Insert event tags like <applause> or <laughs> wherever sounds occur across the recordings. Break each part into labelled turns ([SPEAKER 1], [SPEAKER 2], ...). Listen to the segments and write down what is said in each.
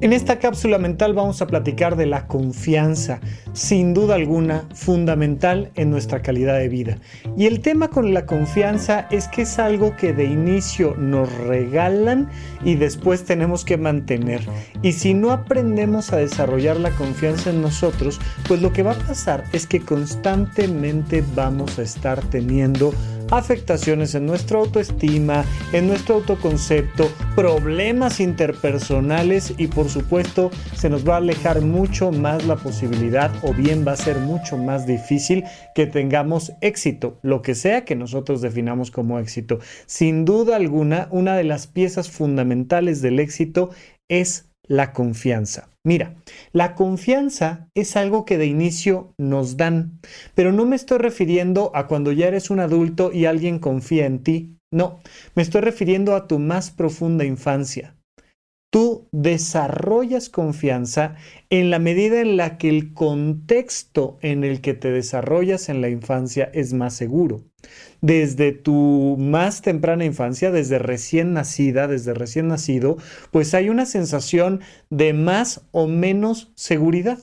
[SPEAKER 1] En esta cápsula mental vamos a platicar de la confianza, sin duda alguna fundamental en nuestra calidad de vida. Y el tema con la confianza es que es algo que de inicio nos regalan y después tenemos que mantener. Y si no aprendemos a desarrollar la confianza en nosotros, pues lo que va a pasar es que constantemente vamos a estar teniendo afectaciones en nuestra autoestima, en nuestro autoconcepto, problemas interpersonales y por supuesto se nos va a alejar mucho más la posibilidad o bien va a ser mucho más difícil que tengamos éxito, lo que sea que nosotros definamos como éxito. Sin duda alguna, una de las piezas fundamentales del éxito es la confianza. Mira, la confianza es algo que de inicio nos dan, pero no me estoy refiriendo a cuando ya eres un adulto y alguien confía en ti. No, me estoy refiriendo a tu más profunda infancia. Tú desarrollas confianza en la medida en la que el contexto en el que te desarrollas en la infancia es más seguro. Desde tu más temprana infancia, desde recién nacida, desde recién nacido, pues hay una sensación de más o menos seguridad.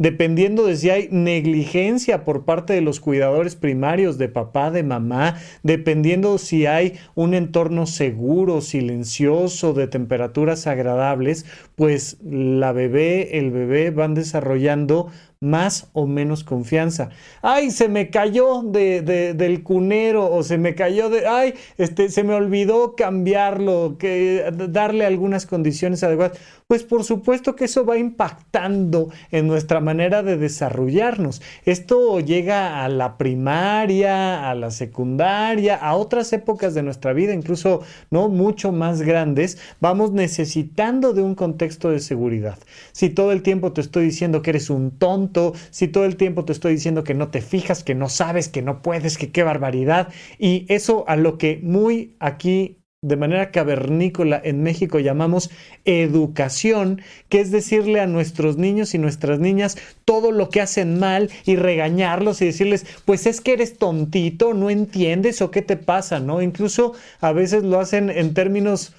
[SPEAKER 1] Dependiendo de si hay negligencia por parte de los cuidadores primarios, de papá, de mamá, dependiendo si hay un entorno seguro, silencioso, de temperaturas agradables, pues la bebé, el bebé van desarrollando más o menos confianza. Ay, se me cayó de, del cunero o se me cayó de, ay, este, se me olvidó cambiarlo, que, darle algunas condiciones adecuadas. Pues por supuesto que eso va impactando en nuestra manera de desarrollarnos. Esto llega a la primaria, a la secundaria, a otras épocas de nuestra vida, incluso no mucho más grandes, vamos necesitando de un contexto de seguridad. Si todo el tiempo te estoy diciendo que eres un tonto, si todo el tiempo te estoy diciendo que no te fijas, que no sabes, que no puedes, que qué barbaridad. Y eso a lo que muy aquí de manera cavernícola en México llamamos educación, que es decirle a nuestros niños y nuestras niñas todo lo que hacen mal y regañarlos y decirles, pues es que eres tontito, no entiendes o qué te pasa, ¿no? Incluso a veces lo hacen en términos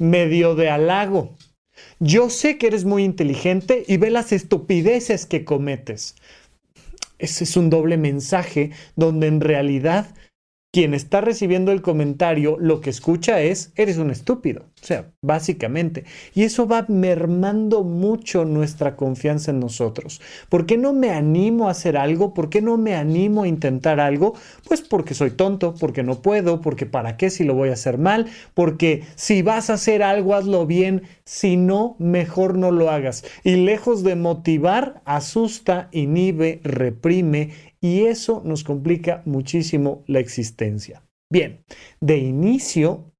[SPEAKER 1] medio de halago. Yo sé que eres muy inteligente y ve las estupideces que cometes. Ese es un doble mensaje donde en realidad quien está recibiendo el comentario lo que escucha es, eres un estúpido. O sea, básicamente. Y eso va mermando mucho nuestra confianza en nosotros. ¿Por qué no me animo a hacer algo? ¿Por qué no me animo a intentar algo? Pues porque soy tonto, porque no puedo, porque para qué si lo voy a hacer mal, porque si vas a hacer algo, hazlo bien, si no, mejor no lo hagas. Y lejos de motivar, asusta, inhibe, reprime y eso nos complica muchísimo la existencia. Bien, de inicio,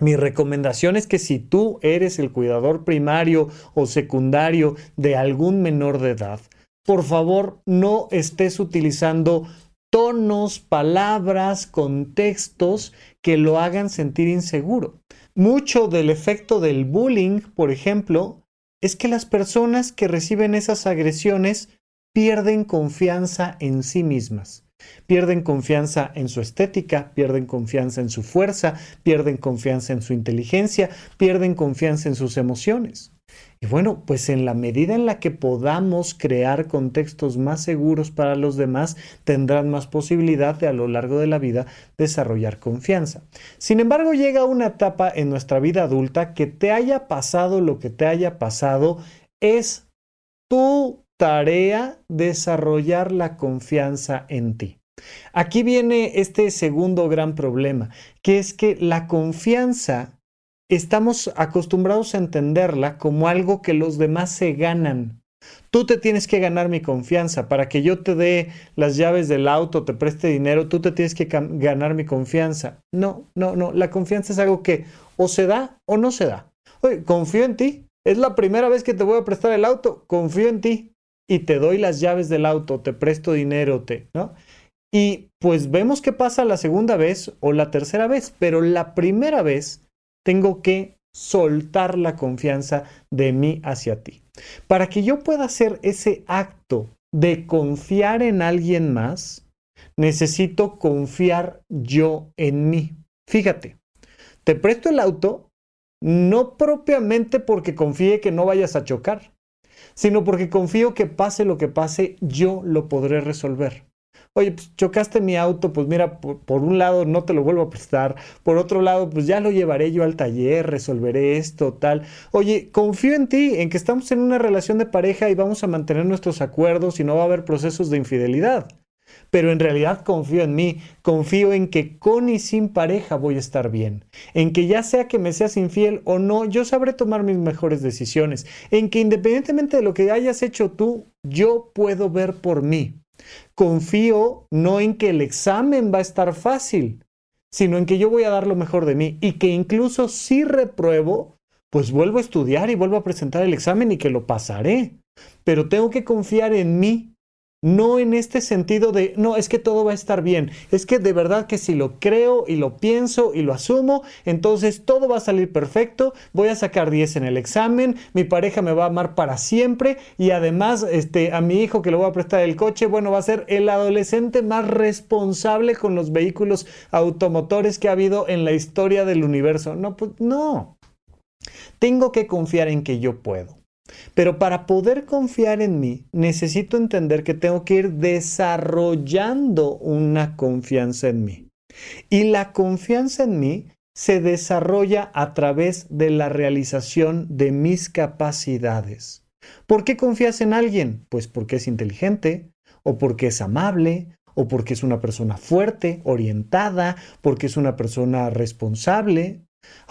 [SPEAKER 1] mi recomendación es que si tú eres el cuidador primario o secundario de algún menor de edad, por favor no estés utilizando tonos, palabras, contextos que lo hagan sentir inseguro. Mucho del efecto del bullying, por ejemplo, es que las personas que reciben esas agresiones pierden confianza en sí mismas. Pierden confianza en su estética, pierden confianza en su fuerza, pierden confianza en su inteligencia, pierden confianza en sus emociones. Y bueno, pues en la medida en la que podamos crear contextos más seguros para los demás, tendrán más posibilidad de a lo largo de la vida desarrollar confianza. Sin embargo, llega una etapa en nuestra vida adulta que te haya pasado lo que te haya pasado, es tu tarea desarrollar la confianza en ti. Aquí viene este segundo gran problema, que es que la confianza estamos acostumbrados a entenderla como algo que los demás se ganan. Tú te tienes que ganar mi confianza. Para que yo te dé las llaves del auto, te preste dinero, tú te tienes que ganar mi confianza. No, no, no. La confianza es algo que o se da o no se da. Oye, confío en ti. Es la primera vez que te voy a prestar el auto. Confío en ti y te doy las llaves del auto, te presto dinero, te, ¿no? Y pues vemos qué pasa la segunda vez o la tercera vez, pero la primera vez tengo que soltar la confianza de mí hacia ti. Para que yo pueda hacer ese acto de confiar en alguien más, necesito confiar yo en mí. Fíjate, te presto el auto no propiamente porque confíe que no vayas a chocar, sino porque confío que pase lo que pase, yo lo podré resolver. Oye, pues chocaste mi auto, pues mira, por, un lado no te lo vuelvo a prestar, por otro lado, pues ya lo llevaré yo al taller, resolveré esto, tal. Oye, confío en ti, en que estamos en una relación de pareja y vamos a mantener nuestros acuerdos y no va a haber procesos de infidelidad. Pero en realidad confío en mí, confío en que con y sin pareja voy a estar bien, en que ya sea que me seas infiel o no, yo sabré tomar mis mejores decisiones, en que independientemente de lo que hayas hecho tú, yo puedo ver por mí. Confío no en que el examen va a estar fácil, sino en que yo voy a dar lo mejor de mí y que incluso si repruebo, pues vuelvo a estudiar y vuelvo a presentar el examen y que lo pasaré. Pero tengo que confiar en mí no en este sentido de, no, es que todo va a estar bien. Es que de verdad que si lo creo y lo pienso y lo asumo, entonces todo va a salir perfecto. Voy a sacar 10 en el examen, mi pareja me va a amar para siempre y además este, a mi hijo que le voy a prestar el coche, bueno, va a ser el adolescente más responsable con los vehículos automotores que ha habido en la historia del universo. No, pues no. Tengo que confiar en que yo puedo. Pero para poder confiar en mí, necesito entender que tengo que ir desarrollando una confianza en mí. Y la confianza en mí se desarrolla a través de la realización de mis capacidades. ¿Por qué confías en alguien? Pues porque es inteligente, o porque es amable, o porque es una persona fuerte, orientada, porque es una persona responsable,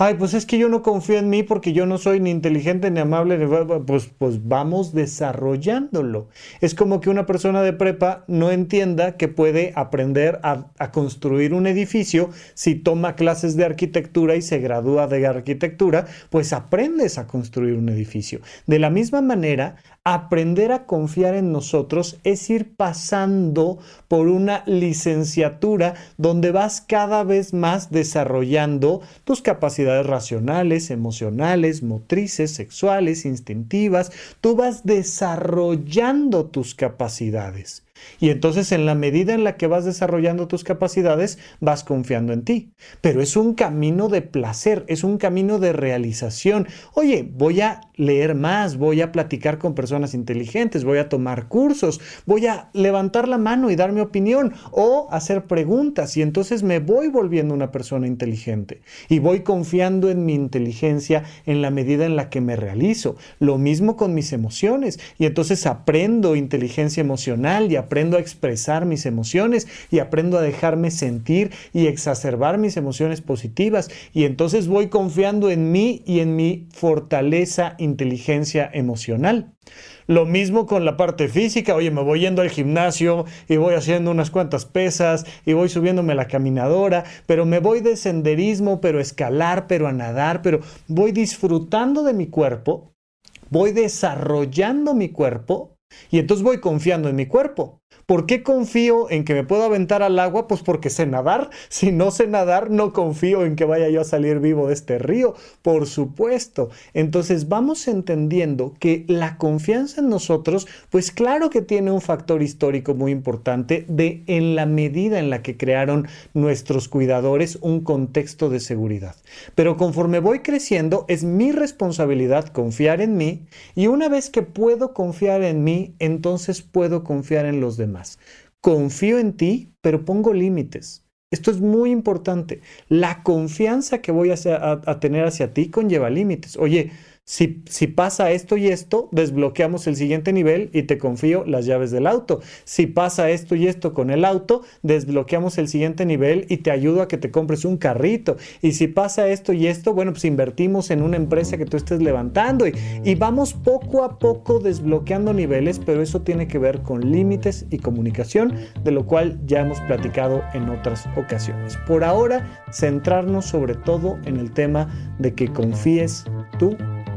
[SPEAKER 1] Ay, pues es que yo no confío en mí porque yo no soy ni inteligente ni amable. Pues, pues vamos desarrollándolo. Es como que una persona de prepa no entienda que puede aprender a, a, construir un edificio si toma clases de arquitectura y se gradúa de arquitectura, pues aprendes a construir un edificio. De la misma manera, Aprender a confiar en nosotros es ir pasando por una licenciatura donde vas cada vez más desarrollando tus capacidades racionales, emocionales, motrices, sexuales, instintivas. Tú vas desarrollando tus capacidades. Y entonces en la medida en la que vas desarrollando tus capacidades, vas confiando en ti. Pero es un camino de placer, es un camino de realización. Oye, voy a leer más, voy a platicar con personas inteligentes, voy a tomar cursos, voy a levantar la mano y dar mi opinión o hacer preguntas y entonces me voy volviendo una persona inteligente y voy confiando en mi inteligencia en la medida en la que me realizo. Lo mismo con mis emociones y entonces aprendo inteligencia emocional y aprendo a expresar mis emociones y aprendo a dejarme sentir y exacerbar mis emociones positivas. Y entonces voy confiando en mí y en mi fortaleza, inteligencia emocional. Lo mismo con la parte física. Oye, me voy yendo al gimnasio y voy haciendo unas cuantas pesas y voy subiéndome la caminadora, pero me voy de senderismo, pero a escalar, pero a nadar, pero voy disfrutando de mi cuerpo, voy desarrollando mi cuerpo y entonces voy confiando en mi cuerpo. ¿Por qué confío en que me puedo aventar al agua? Pues porque sé nadar. <laughs> Si no sé nadar, no confío en que vaya yo a salir vivo de este río. Por supuesto. Entonces vamos entendiendo que la confianza en nosotros, pues claro que tiene un factor histórico muy importante de en la medida en la que crearon nuestros cuidadores un contexto de seguridad. Pero conforme voy creciendo, es mi responsabilidad confiar en mí y una vez que puedo confiar en mí, entonces puedo confiar en los demás. Confío en ti, pero pongo límites. Esto es muy importante. La confianza que voy a, a, tener hacia ti conlleva límites. Oye, si, pasa esto y esto, desbloqueamos el siguiente nivel y te confío las llaves del auto. Si pasa esto y esto con el auto, desbloqueamos el siguiente nivel y te ayudo a que te compres un carrito. Y si pasa esto y esto, bueno, pues invertimos en una empresa que tú estés levantando y, vamos poco a poco desbloqueando niveles, pero eso tiene que ver con límites y comunicación, de lo cual ya hemos platicado en otras ocasiones. Por ahora, centrarnos sobre todo en el tema de que confíes tú